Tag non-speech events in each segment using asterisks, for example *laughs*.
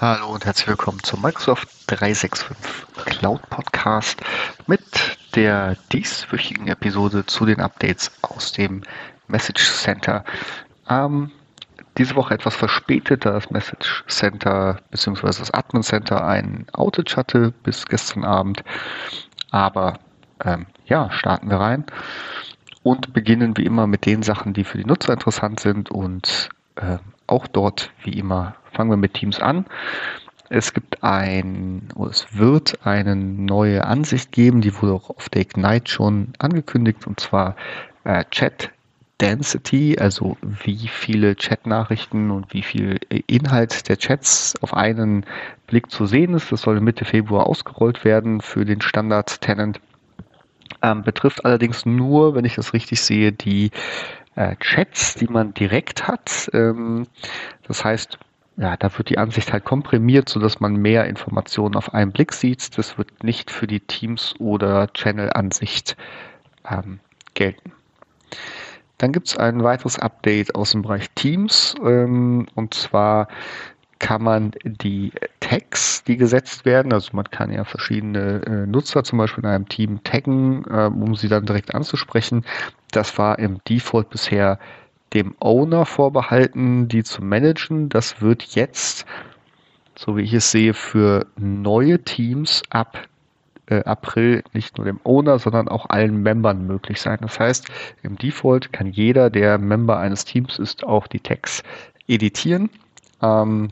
Hallo und herzlich willkommen zum Microsoft 365 Cloud Podcast mit der dieswöchigen Episode zu den Updates aus dem Message Center. Ähm, diese Woche etwas verspätet, da das Message Center bzw. das Admin Center ein Outage hatte bis gestern Abend. Aber ähm, ja, starten wir rein und beginnen wie immer mit den Sachen, die für die Nutzer interessant sind und äh, auch dort wie immer fangen wir mit Teams an. Es gibt ein, es wird eine neue Ansicht geben, die wurde auch auf der Ignite schon angekündigt, und zwar äh, Chat Density, also wie viele Chat-Nachrichten und wie viel Inhalt der Chats auf einen Blick zu sehen ist. Das soll Mitte Februar ausgerollt werden für den Standard-Tenant. Ähm, betrifft allerdings nur, wenn ich das richtig sehe, die äh, Chats, die man direkt hat. Ähm, das heißt, ja, da wird die Ansicht halt komprimiert, sodass man mehr Informationen auf einen Blick sieht. Das wird nicht für die Teams- oder Channel-Ansicht ähm, gelten. Dann gibt es ein weiteres Update aus dem Bereich Teams. Ähm, und zwar kann man die Tags, die gesetzt werden, also man kann ja verschiedene äh, Nutzer zum Beispiel in einem Team taggen, äh, um sie dann direkt anzusprechen. Das war im Default bisher dem Owner vorbehalten, die zu managen. Das wird jetzt, so wie ich es sehe, für neue Teams ab äh, April nicht nur dem Owner, sondern auch allen Membern möglich sein. Das heißt, im Default kann jeder, der Member eines Teams ist, auch die Tags editieren. Ähm,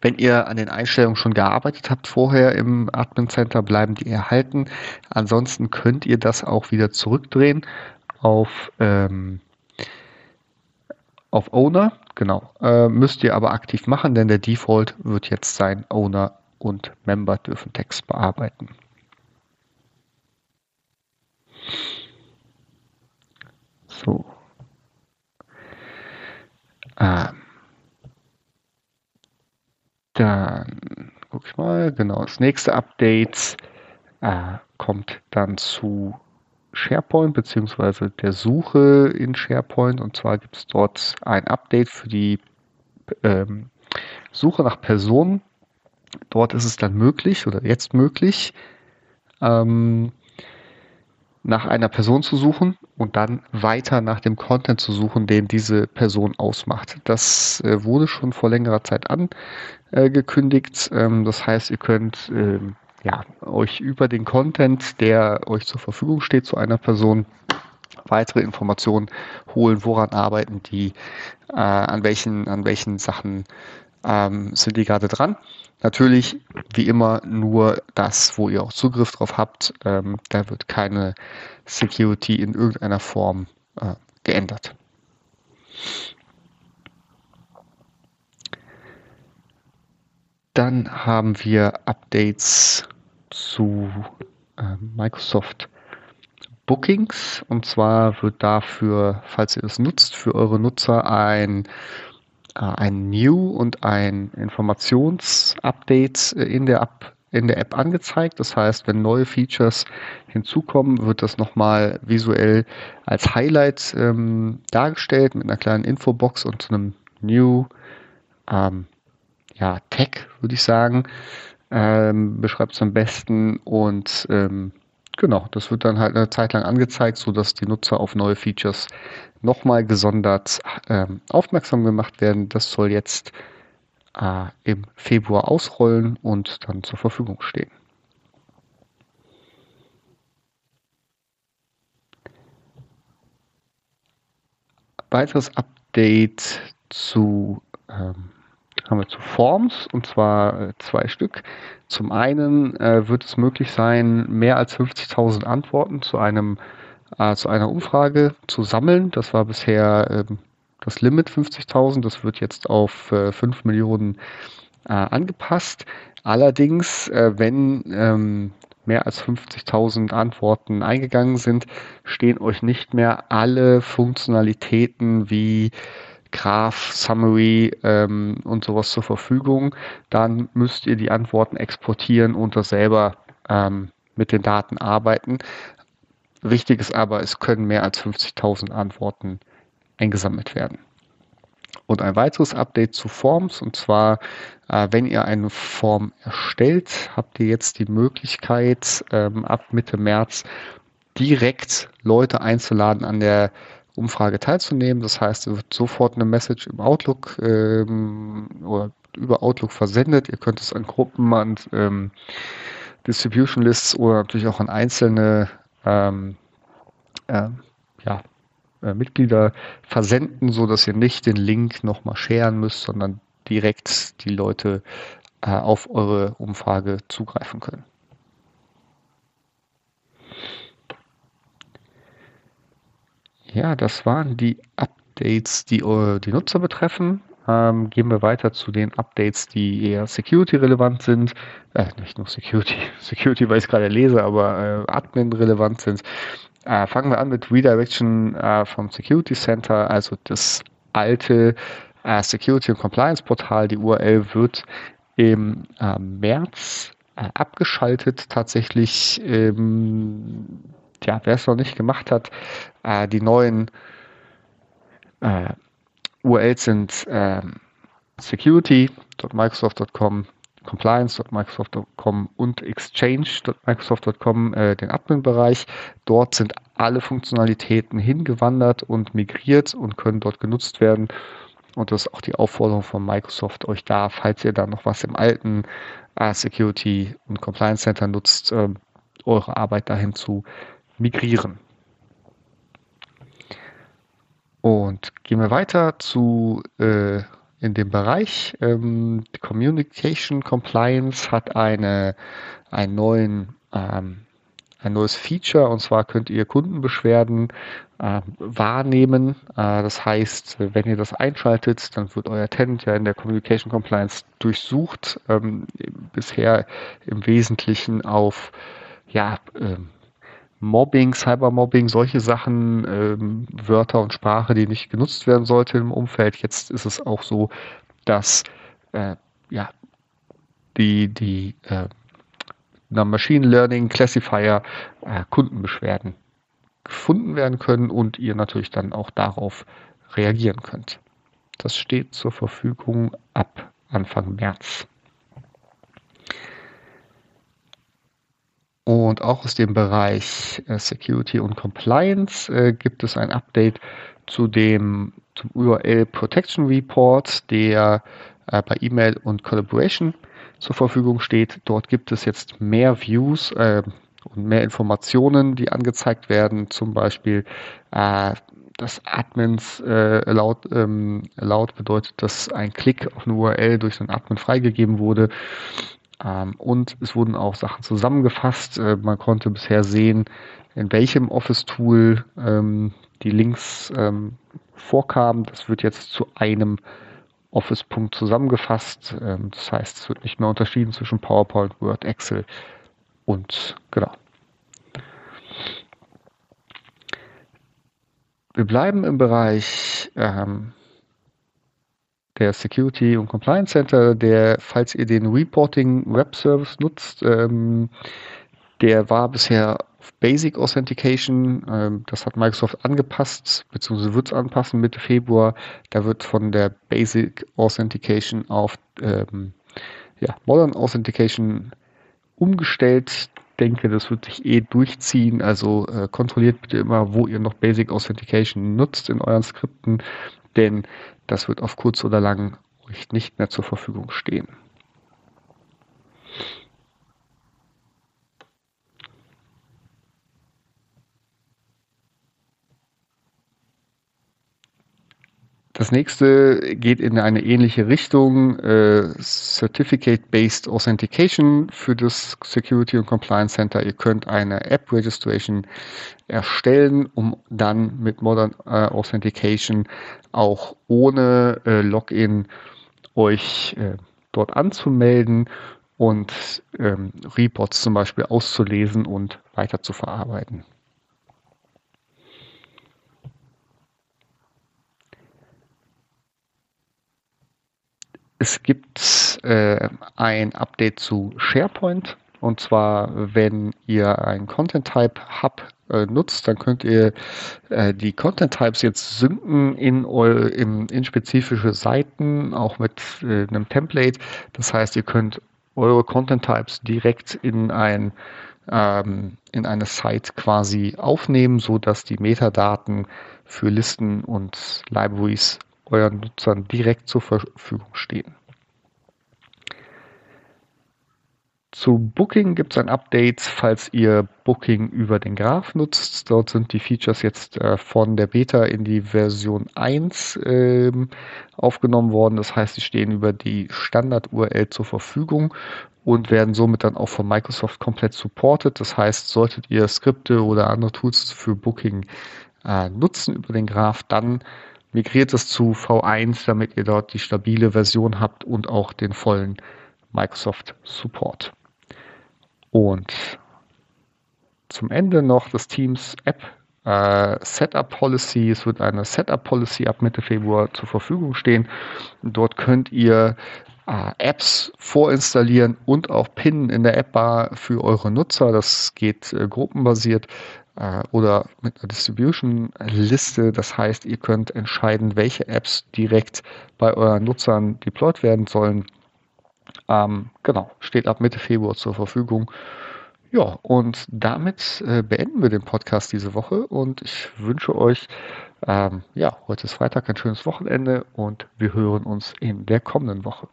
wenn ihr an den Einstellungen schon gearbeitet habt vorher im Admin Center, bleiben die erhalten. Ansonsten könnt ihr das auch wieder zurückdrehen auf, ähm, auf Owner. Genau. Äh, müsst ihr aber aktiv machen, denn der Default wird jetzt sein Owner und Member dürfen Text bearbeiten. So. Ähm. Dann guck ich mal, genau, das nächste Update äh, kommt dann zu SharePoint beziehungsweise der Suche in SharePoint und zwar gibt es dort ein Update für die ähm, Suche nach Personen Dort ist es dann möglich oder jetzt möglich, ähm, nach einer Person zu suchen und dann weiter nach dem Content zu suchen, den diese Person ausmacht. Das äh, wurde schon vor längerer Zeit angekündigt. Ähm, das heißt, ihr könnt ähm, ja, euch über den Content, der euch zur Verfügung steht, zu einer Person weitere Informationen holen, woran arbeiten die, äh, an welchen, an welchen Sachen ähm, sind die gerade dran. Natürlich, wie immer, nur das, wo ihr auch Zugriff drauf habt. Ähm, da wird keine Security in irgendeiner Form äh, geändert. Dann haben wir Updates zu äh, Microsoft Bookings. Und zwar wird dafür, falls ihr es nutzt, für eure Nutzer ein äh, ein New und ein Informationsupdate in der App in der App angezeigt. Das heißt, wenn neue Features hinzukommen, wird das nochmal visuell als Highlight ähm, dargestellt mit einer kleinen Infobox und so einem New ähm, ja, Tag, würde ich sagen. Ähm, beschreibt es am besten und ähm, genau, das wird dann halt eine Zeit lang angezeigt, sodass die Nutzer auf neue Features nochmal gesondert ähm, aufmerksam gemacht werden. Das soll jetzt äh, im Februar ausrollen und dann zur Verfügung stehen. Weiteres Update zu ähm, haben wir zu Forms und zwar äh, zwei Stück. Zum einen äh, wird es möglich sein, mehr als 50.000 Antworten zu einem äh, zu einer Umfrage zu sammeln. Das war bisher ähm, das Limit 50.000. Das wird jetzt auf äh, 5 Millionen äh, angepasst. Allerdings, äh, wenn ähm, mehr als 50.000 Antworten eingegangen sind, stehen euch nicht mehr alle Funktionalitäten wie Graph, Summary ähm, und sowas zur Verfügung. Dann müsst ihr die Antworten exportieren und das selber ähm, mit den Daten arbeiten. Wichtig ist aber, es können mehr als 50.000 Antworten eingesammelt werden. Und ein weiteres Update zu Forms, und zwar, äh, wenn ihr eine Form erstellt, habt ihr jetzt die Möglichkeit, ähm, ab Mitte März direkt Leute einzuladen, an der Umfrage teilzunehmen. Das heißt, es wird sofort eine Message im Outlook ähm, oder über Outlook versendet. Ihr könnt es an Gruppen, an ähm, Distribution Lists oder natürlich auch an einzelne ähm, äh, ja, äh, Mitglieder versenden, so dass ihr nicht den Link nochmal scheren müsst, sondern direkt die Leute äh, auf eure Umfrage zugreifen können. Ja, das waren die Updates, die äh, die Nutzer betreffen. Ähm, gehen wir weiter zu den Updates, die eher Security-relevant sind. Äh, nicht nur Security, *laughs* Security, weil ich es gerade lese, aber äh, Admin-relevant sind. Äh, fangen wir an mit Redirection äh, vom Security Center, also das alte äh, Security und Compliance Portal. Die URL wird im März abgeschaltet. Tatsächlich ähm, ja, wer es noch nicht gemacht hat, äh, die neuen äh, URLs sind äh, security.microsoft.com, compliance.microsoft.com und exchange.microsoft.com, äh, den Admin-Bereich. Dort sind alle Funktionalitäten hingewandert und migriert und können dort genutzt werden. Und das ist auch die Aufforderung von Microsoft, euch da, falls ihr da noch was im alten äh, Security und Compliance Center nutzt, äh, eure Arbeit dahin zu migrieren. Und gehen wir weiter zu äh, in dem Bereich. Ähm, Communication Compliance hat eine, einen neuen, ähm, ein neues Feature und zwar könnt ihr Kundenbeschwerden äh, wahrnehmen. Äh, das heißt, wenn ihr das einschaltet, dann wird euer Tenant ja in der Communication Compliance durchsucht. Ähm, bisher im Wesentlichen auf ja, ähm, Mobbing, Cybermobbing, solche Sachen, ähm, Wörter und Sprache, die nicht genutzt werden sollte im Umfeld. Jetzt ist es auch so, dass äh, ja, die, die äh, Machine Learning Classifier äh, Kundenbeschwerden gefunden werden können und ihr natürlich dann auch darauf reagieren könnt. Das steht zur Verfügung ab Anfang März. Und auch aus dem Bereich äh, Security und Compliance äh, gibt es ein Update zu dem zum URL Protection Report, der äh, bei E-Mail und Collaboration zur Verfügung steht. Dort gibt es jetzt mehr Views äh, und mehr Informationen, die angezeigt werden. Zum Beispiel, dass Admins laut, ähm, laut bedeutet, dass ein Klick auf eine URL durch einen Admin freigegeben wurde. Ähm, und es wurden auch Sachen zusammengefasst. Äh, man konnte bisher sehen, in welchem Office-Tool ähm, die Links ähm, vorkamen. Das wird jetzt zu einem Office-Punkt zusammengefasst. Das heißt, es wird nicht mehr unterschieden zwischen PowerPoint, Word, Excel und genau. Wir bleiben im Bereich ähm, der Security und Compliance Center, der, falls ihr den Reporting Web Service nutzt, ähm, der war bisher Basic Authentication. Ähm, das hat Microsoft angepasst, beziehungsweise wird es anpassen Mitte Februar. Da wird von der Basic Authentication auf ähm, ja, Modern Authentication umgestellt. Denke, das wird sich eh durchziehen. Also äh, kontrolliert bitte immer, wo ihr noch Basic Authentication nutzt in euren Skripten, denn das wird auf kurz oder lang euch nicht mehr zur Verfügung stehen. Nächste geht in eine ähnliche Richtung, äh, Certificate-Based Authentication für das Security und Compliance Center. Ihr könnt eine App Registration erstellen, um dann mit Modern äh, Authentication auch ohne äh, Login euch äh, dort anzumelden und ähm, Reports zum Beispiel auszulesen und weiter zu verarbeiten. Es gibt äh, ein Update zu SharePoint Und zwar, wenn ihr einen Content Type Hub äh, nutzt, dann könnt ihr äh, die Content Types jetzt synken in, in, in spezifische Seiten, auch mit äh, einem Template. Das heißt, ihr könnt eure Content Types direkt in ein ähm, in eine Site quasi aufnehmen, so dass die Metadaten für Listen und Libraries euren Nutzern direkt zur Verfügung stehen. Zu Booking gibt es ein Update, falls ihr Booking über den Graph nutzt. Dort sind die Features jetzt äh, von der Beta in die Version 1 äh, aufgenommen worden. Das heißt, sie stehen über die Standard-URL zur Verfügung und werden somit dann auch von Microsoft komplett supported. Das heißt, solltet ihr Skripte oder andere Tools für Booking äh, nutzen über den Graph, dann migriert es zu V1, damit ihr dort die stabile Version habt und auch den vollen Microsoft Support. Und zum Ende noch das Teams App äh, Setup Policy. Es wird eine Setup Policy ab Mitte Februar zur Verfügung stehen. dort könnt ihr äh, Apps vorinstallieren und auch pinnen in der App-Bar für eure Nutzer. Das geht äh, gruppenbasiert oder mit einer Distribution-Liste. Das heißt, ihr könnt entscheiden, welche Apps direkt bei euren Nutzern deployed werden sollen. Ähm, genau, steht ab Mitte Februar zur Verfügung. Ja, und damit äh, beenden wir den Podcast diese Woche und ich wünsche euch, ähm, ja, heute ist Freitag, ein schönes Wochenende und wir hören uns in der kommenden Woche.